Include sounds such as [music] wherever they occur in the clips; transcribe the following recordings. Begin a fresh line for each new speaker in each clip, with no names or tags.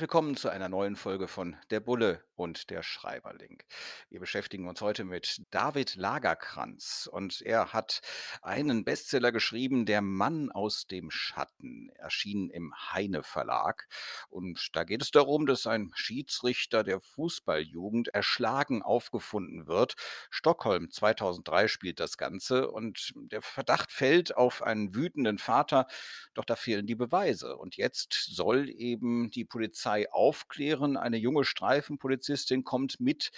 Herzlich willkommen zu einer neuen Folge von Der Bulle und der Schreiberling. Wir beschäftigen uns heute mit David Lagerkranz und er hat einen Bestseller geschrieben, Der Mann aus dem Schatten, erschienen im Heine Verlag. Und da geht es darum, dass ein Schiedsrichter der Fußballjugend erschlagen aufgefunden wird. Stockholm 2003 spielt das Ganze und der Verdacht fällt auf einen wütenden Vater, doch da fehlen die Beweise. Und jetzt soll eben die Polizei Polizei aufklären. Eine junge Streifenpolizistin kommt mit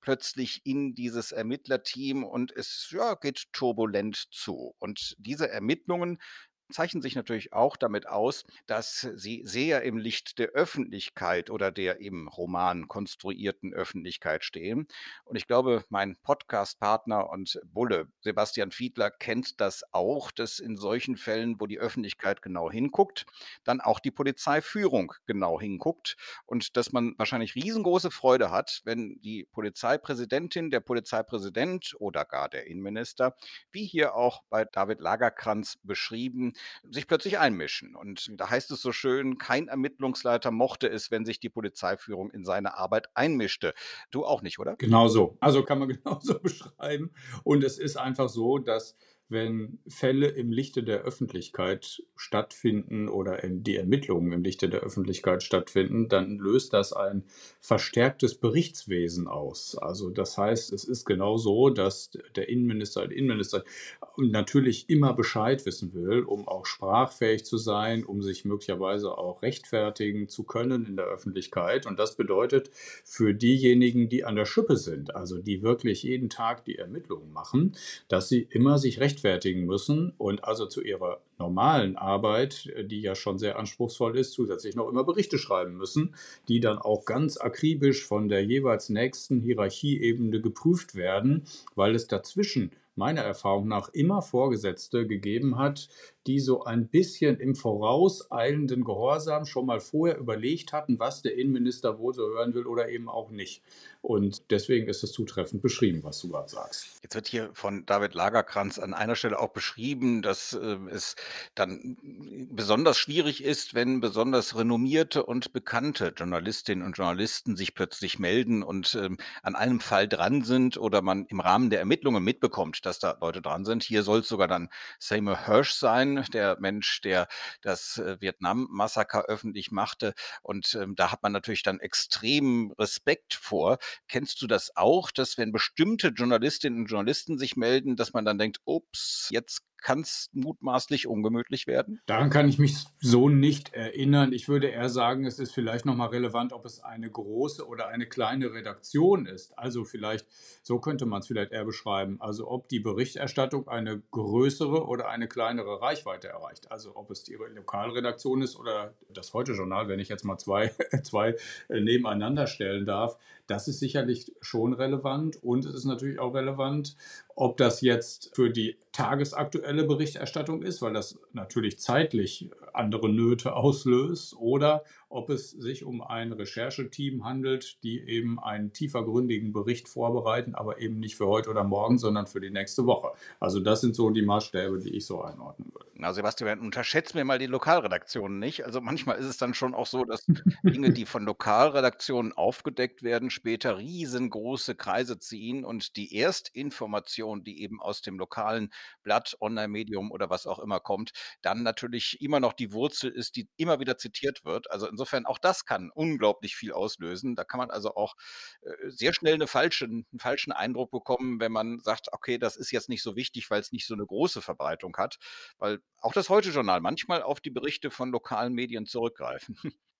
plötzlich in dieses Ermittlerteam und es ja, geht turbulent zu. Und diese Ermittlungen zeichnen sich natürlich auch damit aus, dass sie sehr im Licht der Öffentlichkeit oder der im Roman konstruierten Öffentlichkeit stehen. Und ich glaube, mein Podcast-Partner und Bulle, Sebastian Fiedler, kennt das auch, dass in solchen Fällen, wo die Öffentlichkeit genau hinguckt, dann auch die Polizeiführung genau hinguckt und dass man wahrscheinlich riesengroße Freude hat, wenn die Polizeipräsidentin, der Polizeipräsident oder gar der Innenminister, wie hier auch bei David Lagerkranz beschrieben, sich plötzlich einmischen. Und da heißt es so schön, kein Ermittlungsleiter mochte es, wenn sich die Polizeiführung in seine Arbeit einmischte. Du auch nicht, oder?
Genau so. Also kann man [laughs] genauso beschreiben. Und es ist einfach so, dass wenn Fälle im Lichte der Öffentlichkeit stattfinden oder die Ermittlungen im Lichte der Öffentlichkeit stattfinden, dann löst das ein verstärktes Berichtswesen aus. Also das heißt, es ist genau so, dass der Innenminister, der Innenminister natürlich immer Bescheid wissen will, um auch sprachfähig zu sein, um sich möglicherweise auch rechtfertigen zu können in der Öffentlichkeit. Und das bedeutet für diejenigen, die an der Schippe sind, also die wirklich jeden Tag die Ermittlungen machen, dass sie immer sich rechtfertigen rechtfertigen müssen und also zu ihrer normalen Arbeit, die ja schon sehr anspruchsvoll ist, zusätzlich noch immer Berichte schreiben müssen, die dann auch ganz akribisch von der jeweils nächsten Hierarchieebene geprüft werden, weil es dazwischen meiner Erfahrung nach immer Vorgesetzte gegeben hat, die so ein bisschen im vorauseilenden Gehorsam schon mal vorher überlegt hatten, was der Innenminister wohl so hören will oder eben auch nicht. Und deswegen ist es zutreffend beschrieben, was du gerade sagst.
Jetzt wird hier von David Lagerkranz an einer Stelle auch beschrieben, dass äh, es dann besonders schwierig ist, wenn besonders renommierte und bekannte Journalistinnen und Journalisten sich plötzlich melden und ähm, an einem Fall dran sind oder man im Rahmen der Ermittlungen mitbekommt, dass da Leute dran sind. Hier soll es sogar dann Seymour Hirsch sein, der Mensch, der das äh, Vietnam-Massaker öffentlich machte. Und ähm, da hat man natürlich dann extrem Respekt vor. Kennst du das auch, dass wenn bestimmte Journalistinnen und Journalisten sich melden, dass man dann denkt, ups, jetzt kann es mutmaßlich ungemütlich werden?
Daran kann ich mich so nicht erinnern. Ich würde eher sagen, es ist vielleicht nochmal relevant, ob es eine große oder eine kleine Redaktion ist. Also vielleicht, so könnte man es vielleicht eher beschreiben. Also ob die Berichterstattung eine größere oder eine kleinere Reichweite erreicht. Also ob es die Lokalredaktion ist oder das Heute-Journal, wenn ich jetzt mal zwei, [laughs] zwei äh, nebeneinander stellen darf. Das ist sicherlich schon relevant und es ist natürlich auch relevant, ob das jetzt für die tagesaktuelle Berichterstattung ist, weil das natürlich zeitlich andere Nöte auslöst, oder ob es sich um ein Rechercheteam handelt, die eben einen tiefergründigen Bericht vorbereiten, aber eben nicht für heute oder morgen, sondern für die nächste Woche. Also das sind so die Maßstäbe, die ich so einordnen würde.
Na, Sebastian, unterschätzt mir mal die Lokalredaktionen nicht. Also manchmal ist es dann schon auch so, dass [laughs] Dinge, die von Lokalredaktionen aufgedeckt werden, später riesengroße Kreise ziehen und die Erstinformation, die eben aus dem lokalen Blatt, Online-Medium oder was auch immer kommt, dann natürlich immer noch die Wurzel ist, die immer wieder zitiert wird. Also insofern insofern auch das kann unglaublich viel auslösen. Da kann man also auch äh, sehr schnell eine falsche, einen falschen Eindruck bekommen, wenn man sagt, okay, das ist jetzt nicht so wichtig, weil es nicht so eine große Verbreitung hat. Weil auch das Heute-Journal manchmal auf die Berichte von lokalen Medien zurückgreifen. [laughs]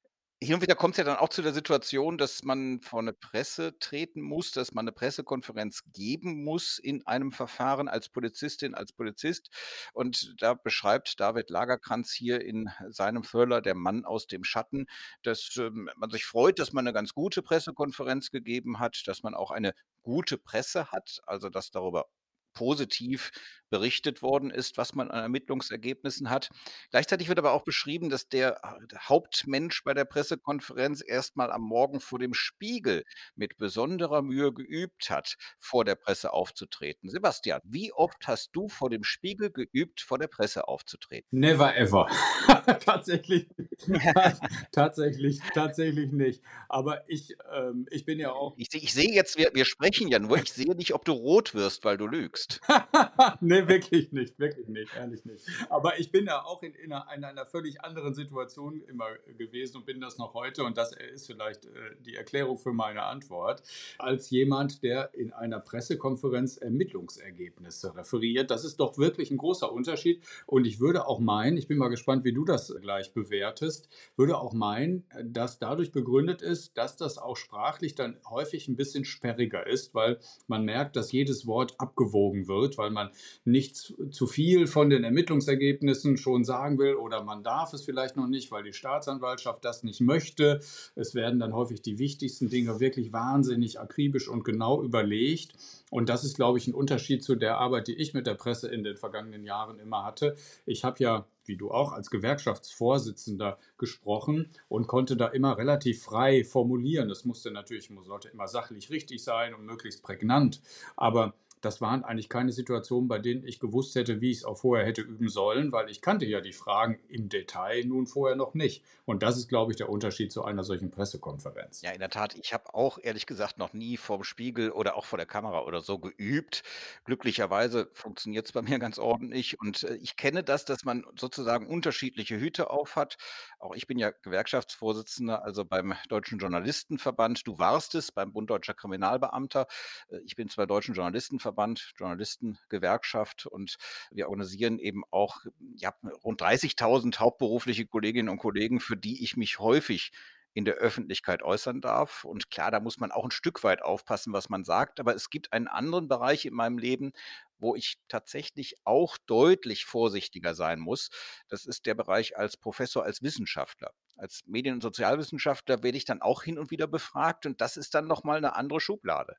Hin und wieder kommt es ja dann auch zu der Situation, dass man vor eine Presse treten muss, dass man eine Pressekonferenz geben muss in einem Verfahren als Polizistin, als Polizist. Und da beschreibt David Lagerkranz hier in seinem Thriller „Der Mann aus dem Schatten“, dass, ähm, man sich freut, dass man eine ganz gute Pressekonferenz gegeben hat, dass man auch eine gute Presse hat, also dass darüber positiv berichtet worden ist, was man an Ermittlungsergebnissen hat. Gleichzeitig wird aber auch beschrieben, dass der Hauptmensch bei der Pressekonferenz erst mal am Morgen vor dem Spiegel mit besonderer Mühe geübt hat, vor der Presse aufzutreten. Sebastian, wie oft hast du vor dem Spiegel geübt, vor der Presse aufzutreten?
Never ever. [laughs] tatsächlich, [laughs] tatsächlich, tatsächlich nicht. Aber ich, ähm, ich bin ja auch.
Ich, ich sehe jetzt, wir, wir sprechen ja nur, ich sehe nicht, ob du rot wirst, weil du lügst. [laughs]
nee, wirklich nicht, wirklich nicht, ehrlich nicht. Aber ich bin ja auch in, in, einer, in einer völlig anderen Situation immer gewesen und bin das noch heute. Und das ist vielleicht äh, die Erklärung für meine Antwort. Als jemand, der in einer Pressekonferenz Ermittlungsergebnisse referiert, das ist doch wirklich ein großer Unterschied. Und ich würde auch meinen, ich bin mal gespannt, wie du das gleich bewertest, würde auch meinen, dass dadurch begründet ist, dass das auch sprachlich dann häufig ein bisschen sperriger ist, weil man merkt, dass jedes Wort abgewogen wird, weil man nicht zu viel von den Ermittlungsergebnissen schon sagen will oder man darf es vielleicht noch nicht, weil die Staatsanwaltschaft das nicht möchte. Es werden dann häufig die wichtigsten Dinge wirklich wahnsinnig akribisch und genau überlegt. Und das ist, glaube ich, ein Unterschied zu der Arbeit, die ich mit der Presse in den vergangenen Jahren immer hatte. Ich habe ja wie du auch, als Gewerkschaftsvorsitzender gesprochen und konnte da immer relativ frei formulieren. Das musste natürlich, sollte immer sachlich richtig sein und möglichst prägnant. Aber das waren eigentlich keine Situationen, bei denen ich gewusst hätte, wie ich es auch vorher hätte üben sollen, weil ich kannte ja die Fragen im Detail nun vorher noch nicht. Und das ist, glaube ich, der Unterschied zu einer solchen Pressekonferenz.
Ja, in der Tat. Ich habe auch ehrlich gesagt noch nie vorm Spiegel oder auch vor der Kamera oder so geübt. Glücklicherweise funktioniert es bei mir ganz ordentlich. Und äh, ich kenne das, dass man sozusagen unterschiedliche Hüte aufhat. Auch ich bin ja Gewerkschaftsvorsitzender, also beim Deutschen Journalistenverband. Du warst es beim Bund Deutscher Kriminalbeamter. Äh, ich bin zwar Deutschen Journalistenverband Verband, Journalistengewerkschaft und wir organisieren eben auch ja, rund 30.000 hauptberufliche Kolleginnen und Kollegen, für die ich mich häufig in der Öffentlichkeit äußern darf. Und klar, da muss man auch ein Stück weit aufpassen, was man sagt. Aber es gibt einen anderen Bereich in meinem Leben, wo ich tatsächlich auch deutlich vorsichtiger sein muss. Das ist der Bereich als Professor, als Wissenschaftler. Als Medien- und Sozialwissenschaftler werde ich dann auch hin und wieder befragt und das ist dann nochmal eine andere Schublade,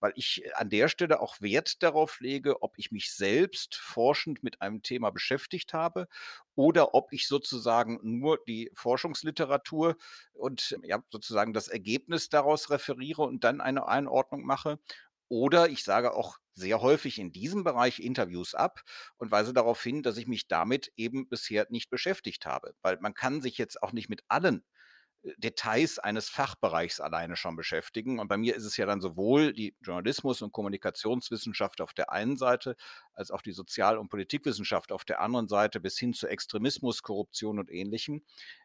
weil ich äh, an der Stelle auch Wert darauf lege, ob ich mich selbst forschend mit einem Thema beschäftigt habe oder ob ich sozusagen nur die Forschungsliteratur und ja, sozusagen das Ergebnis daraus referiere und dann eine Einordnung mache oder ich sage auch sehr häufig in diesem Bereich Interviews ab und weise darauf hin, dass ich mich damit eben bisher nicht beschäftigt habe. Weil man kann sich jetzt auch nicht mit allen Details eines Fachbereichs alleine schon beschäftigen. Und bei mir ist es ja dann sowohl die Journalismus- und Kommunikationswissenschaft auf der einen Seite, als auch die Sozial- und Politikwissenschaft auf der anderen Seite bis hin zu Extremismus, Korruption und ähnlichem.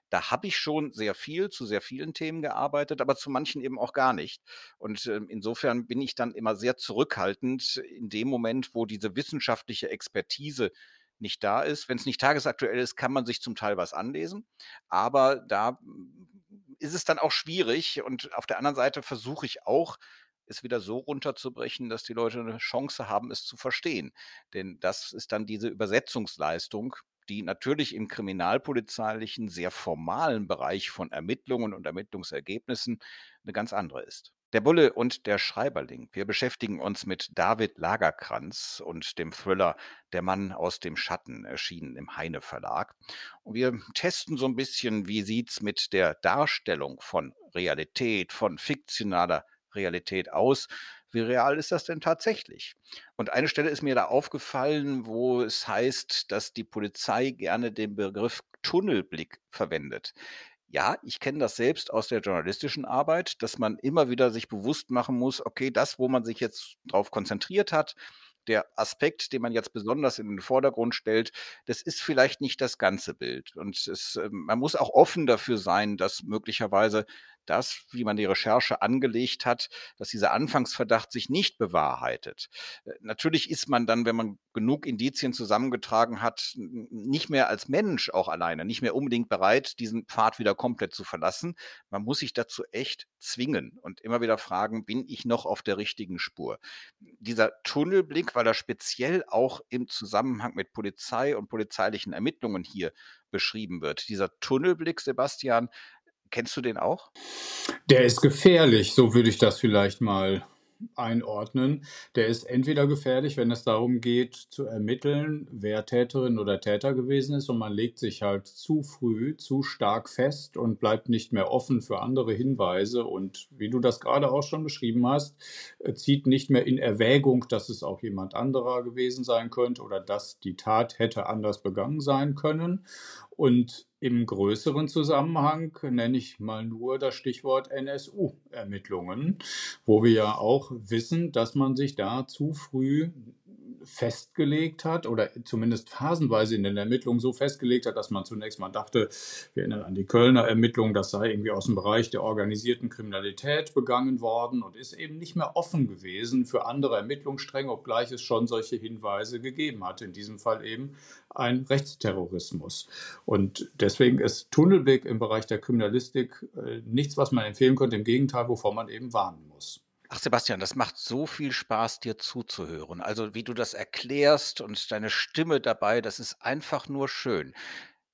Da habe ich schon sehr viel zu sehr vielen Themen gearbeitet, aber zu manchen eben auch gar nicht. Und äh, insofern bin ich dann immer sehr zurückhaltend in dem Moment, wo diese wissenschaftliche Expertise nicht da ist. Wenn es nicht tagesaktuell ist, kann man sich zum Teil was anlesen. Aber da mm, ist es dann auch schwierig. Und auf der anderen Seite versuche ich auch, es wieder so runterzubrechen, dass die Leute eine Chance haben, es zu verstehen. Denn das ist dann diese Übersetzungsleistung, die natürlich im kriminalpolizeilichen, sehr formalen Bereich von Ermittlungen und Ermittlungsergebnissen eine ganz andere ist. Der Bulle und der Schreiberling. Wir beschäftigen uns mit David Lagerkranz und dem Thriller Der Mann aus dem Schatten, erschienen im Heine Verlag. Und wir testen so ein bisschen, wie sieht's mit der Darstellung von Realität, von fiktionaler Realität aus? Wie real ist das denn tatsächlich? Und eine Stelle ist mir da aufgefallen, wo es heißt, dass die Polizei gerne den Begriff Tunnelblick verwendet. Ja, ich kenne das selbst aus der journalistischen Arbeit, dass man immer wieder sich bewusst machen muss, okay, das, wo man sich jetzt drauf konzentriert hat, der Aspekt, den man jetzt besonders in den Vordergrund stellt, das ist vielleicht nicht das ganze Bild. Und es, ähm, man muss auch offen dafür sein, dass möglicherweise das, wie man die Recherche angelegt hat, dass dieser Anfangsverdacht sich nicht bewahrheitet. Äh, natürlich ist man dann, wenn man genug Indizien zusammengetragen hat, nicht mehr als Mensch auch alleine, nicht mehr unbedingt bereit, diesen Pfad wieder komplett zu verlassen. Man muss sich dazu echt zwingen und immer wieder fragen, bin ich noch auf der richtigen Spur? Dieser Tunnelblick, weil er speziell auch im Zusammenhang mit Polizei und polizeilichen Ermittlungen hier beschrieben wird. Dieser Tunnelblick, Sebastian, Kennst du den auch?
Der ist gefährlich, so würde ich das vielleicht mal einordnen. Der ist entweder gefährlich, wenn es darum geht, zu ermitteln, wer Täterin oder Täter gewesen ist und man legt sich halt zu früh, zu stark fest und bleibt nicht mehr offen für andere Hinweise und wie du das gerade auch schon beschrieben hast, äh, zieht nicht mehr in Erwägung, dass es auch jemand anderer gewesen sein könnte oder dass die Tat hätte anders begangen sein können. Und im größeren Zusammenhang nenne ich mal nur das Stichwort NSU-Ermittlungen, wo wir ja auch wissen, dass man sich da zu früh festgelegt hat oder zumindest phasenweise in den Ermittlungen so festgelegt hat, dass man zunächst mal dachte, wir erinnern an die Kölner Ermittlungen, das sei irgendwie aus dem Bereich der organisierten Kriminalität begangen worden und ist eben nicht mehr offen gewesen für andere Ermittlungsstränge, obgleich es schon solche Hinweise gegeben hat. In diesem Fall eben ein Rechtsterrorismus. Und deswegen ist Tunnelweg im Bereich der Kriminalistik äh, nichts, was man empfehlen könnte, im Gegenteil, wovor man eben warnen muss.
Ach Sebastian, das macht so viel Spaß, dir zuzuhören. Also, wie du das erklärst und deine Stimme dabei, das ist einfach nur schön.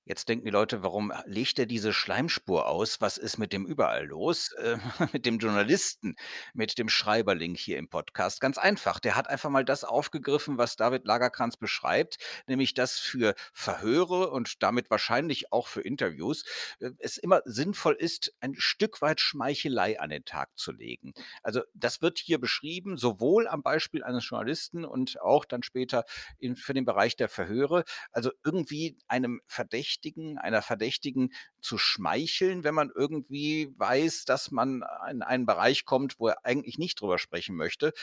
Jetzt denken die Leute, warum legt er diese Schleimspur aus? Was ist mit dem überall los? Äh, [laughs] mit dem Journalisten, mit dem Schreiberling hier im Podcast? Ganz einfach. Der hat einfach mal das aufgegriffen, was David Lagerkranz beschreibt, nämlich dass für Verhöre und damit wahrscheinlich auch für Interviews äh, es immer sinnvoll ist, ein Stück weit Schmeichelei an den Tag zu legen. Also das wird hier beschrieben, sowohl am Beispiel eines Journalisten und auch dann später in, für den Bereich der Verhöre. Also irgendwie einem Verdächtigen Verdächtigen, einer Verdächtigen zu schmeicheln, wenn man irgendwie weiß, dass man in einen Bereich kommt, wo er eigentlich nicht drüber sprechen möchte.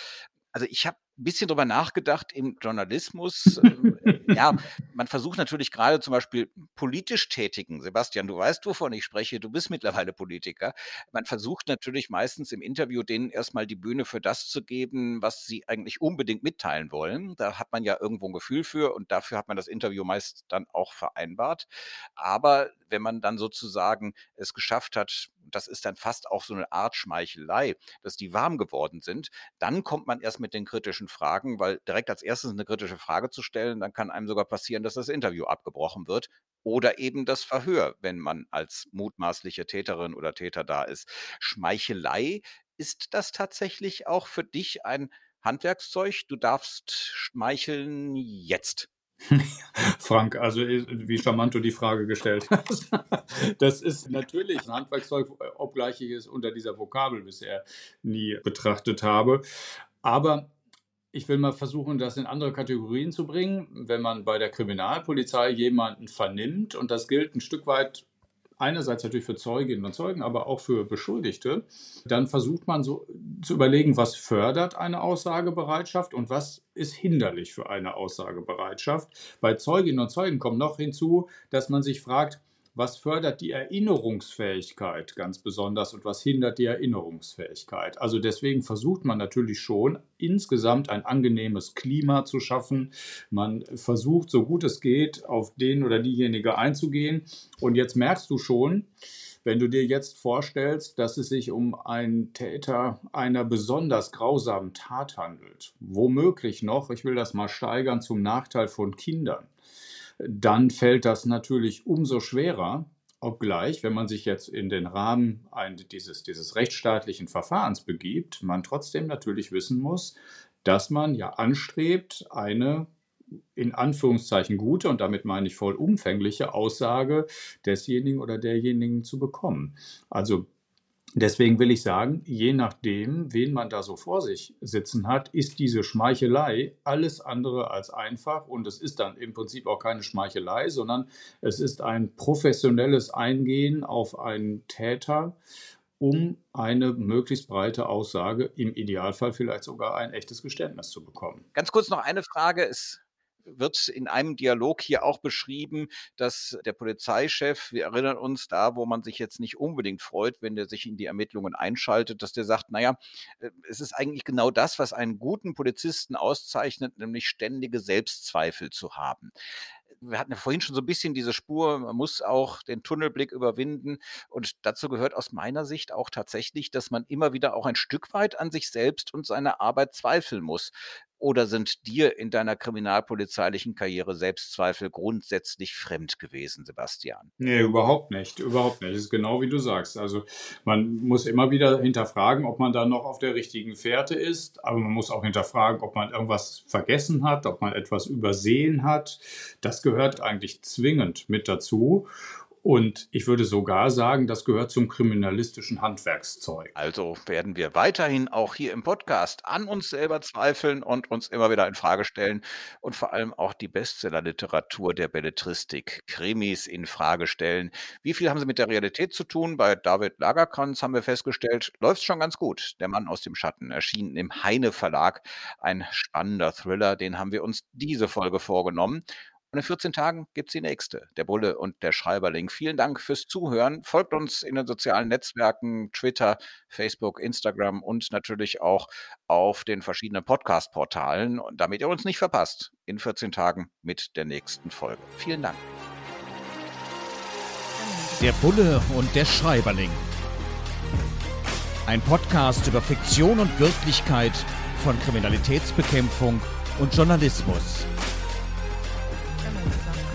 Also ich habe ein bisschen drüber nachgedacht im Journalismus. Ähm, ja, man versucht natürlich gerade zum Beispiel politisch Tätigen, Sebastian, du weißt, wovon ich spreche, du bist mittlerweile Politiker. Man versucht natürlich meistens im Interview denen erstmal die Bühne für das zu geben, was sie eigentlich unbedingt mitteilen wollen. Da hat man ja irgendwo ein Gefühl für und dafür hat man das Interview meist dann auch vereinbart. Aber wenn man dann sozusagen es geschafft hat, das ist dann fast auch so eine Art Schmeichelei, dass die warm geworden sind, dann kommt man erst mit den kritischen Fragen, weil direkt als erstes eine kritische Frage zu stellen, dann kann einem sogar passieren, dass das Interview abgebrochen wird oder eben das Verhör, wenn man als mutmaßliche Täterin oder Täter da ist. Schmeichelei, ist das tatsächlich auch für dich ein Handwerkszeug? Du darfst schmeicheln jetzt. [laughs]
Frank, also äh, wie charmant du die Frage gestellt [laughs] hast. Das ist natürlich ein Handwerkszeug, obgleich ich es unter dieser Vokabel bisher nie betrachtet habe. Aber ich will mal versuchen, das in andere Kategorien zu bringen. Wenn man bei der Kriminalpolizei jemanden vernimmt, und das gilt ein Stück weit einerseits natürlich für Zeuginnen und Zeugen, aber auch für Beschuldigte, dann versucht man so zu überlegen, was fördert eine Aussagebereitschaft und was ist hinderlich für eine Aussagebereitschaft. Bei Zeuginnen und Zeugen kommt noch hinzu, dass man sich fragt, was fördert die Erinnerungsfähigkeit ganz besonders und was hindert die Erinnerungsfähigkeit. Also deswegen versucht man natürlich schon insgesamt ein angenehmes Klima zu schaffen. Man versucht, so gut es geht, auf den oder diejenige einzugehen. Und jetzt merkst du schon, wenn du dir jetzt vorstellst, dass es sich um einen Täter einer besonders grausamen Tat handelt, womöglich noch, ich will das mal steigern, zum Nachteil von Kindern, dann fällt das natürlich umso schwerer, obgleich, wenn man sich jetzt in den Rahmen dieses, dieses rechtsstaatlichen Verfahrens begibt, man trotzdem natürlich wissen muss, dass man ja anstrebt, eine in Anführungszeichen gute und damit meine ich vollumfängliche Aussage desjenigen oder derjenigen zu bekommen. Also Deswegen will ich sagen, je nachdem, wen man da so vor sich sitzen hat, ist diese Schmeichelei alles andere als einfach und es ist dann im Prinzip auch keine Schmeichelei, sondern es ist ein professionelles Eingehen auf einen Täter, um eine möglichst breite Aussage, im Idealfall vielleicht sogar ein echtes Geständnis zu bekommen.
Ganz kurz noch eine Frage. Es wird in einem Dialog hier auch beschrieben, dass der Polizeichef, wir erinnern uns da, wo man sich jetzt nicht unbedingt freut, wenn der sich in die Ermittlungen einschaltet, dass der sagt, naja, äh, es ist eigentlich genau das, was einen guten Polizisten auszeichnet, nämlich ständige Selbstzweifel zu haben wir hatten ja vorhin schon so ein bisschen diese Spur, man muss auch den Tunnelblick überwinden. Und dazu gehört aus meiner Sicht auch tatsächlich, dass man immer wieder auch ein Stück weit an sich selbst und seiner Arbeit zweifeln muss. Oder sind dir in deiner kriminalpolizeilichen Karriere Selbstzweifel grundsätzlich fremd gewesen, Sebastian?
Nee, überhaupt nicht. Überhaupt nicht. Das ist genau wie du sagst. Also man muss immer wieder hinterfragen, ob man da noch auf der richtigen Fährte ist. Aber man muss auch hinterfragen, ob man irgendwas vergessen hat, ob man etwas übersehen hat. Das gehört eigentlich zwingend mit dazu. Und ich würde sogar sagen, das gehört zum kriminalistischen Handwerkszeug.
Also werden wir weiterhin auch hier im Podcast an uns selber zweifeln und uns immer wieder in Frage stellen und vor allem auch die Bestsellerliteratur der Belletristik, Krimis in Frage stellen. Wie viel haben sie mit der Realität zu tun? Bei David Lagerkranz haben wir festgestellt, läuft schon ganz gut. Der Mann aus dem Schatten erschien im Heine Verlag. Ein spannender Thriller, den haben wir uns diese Folge vorgenommen. Und in 14 Tagen gibt es die nächste, der Bulle und der Schreiberling. Vielen Dank fürs Zuhören. Folgt uns in den sozialen Netzwerken, Twitter, Facebook, Instagram und natürlich auch auf den verschiedenen Podcast-Portalen, damit ihr uns nicht verpasst. In 14 Tagen mit der nächsten Folge. Vielen Dank.
Der Bulle und der Schreiberling. Ein Podcast über Fiktion und Wirklichkeit von Kriminalitätsbekämpfung und Journalismus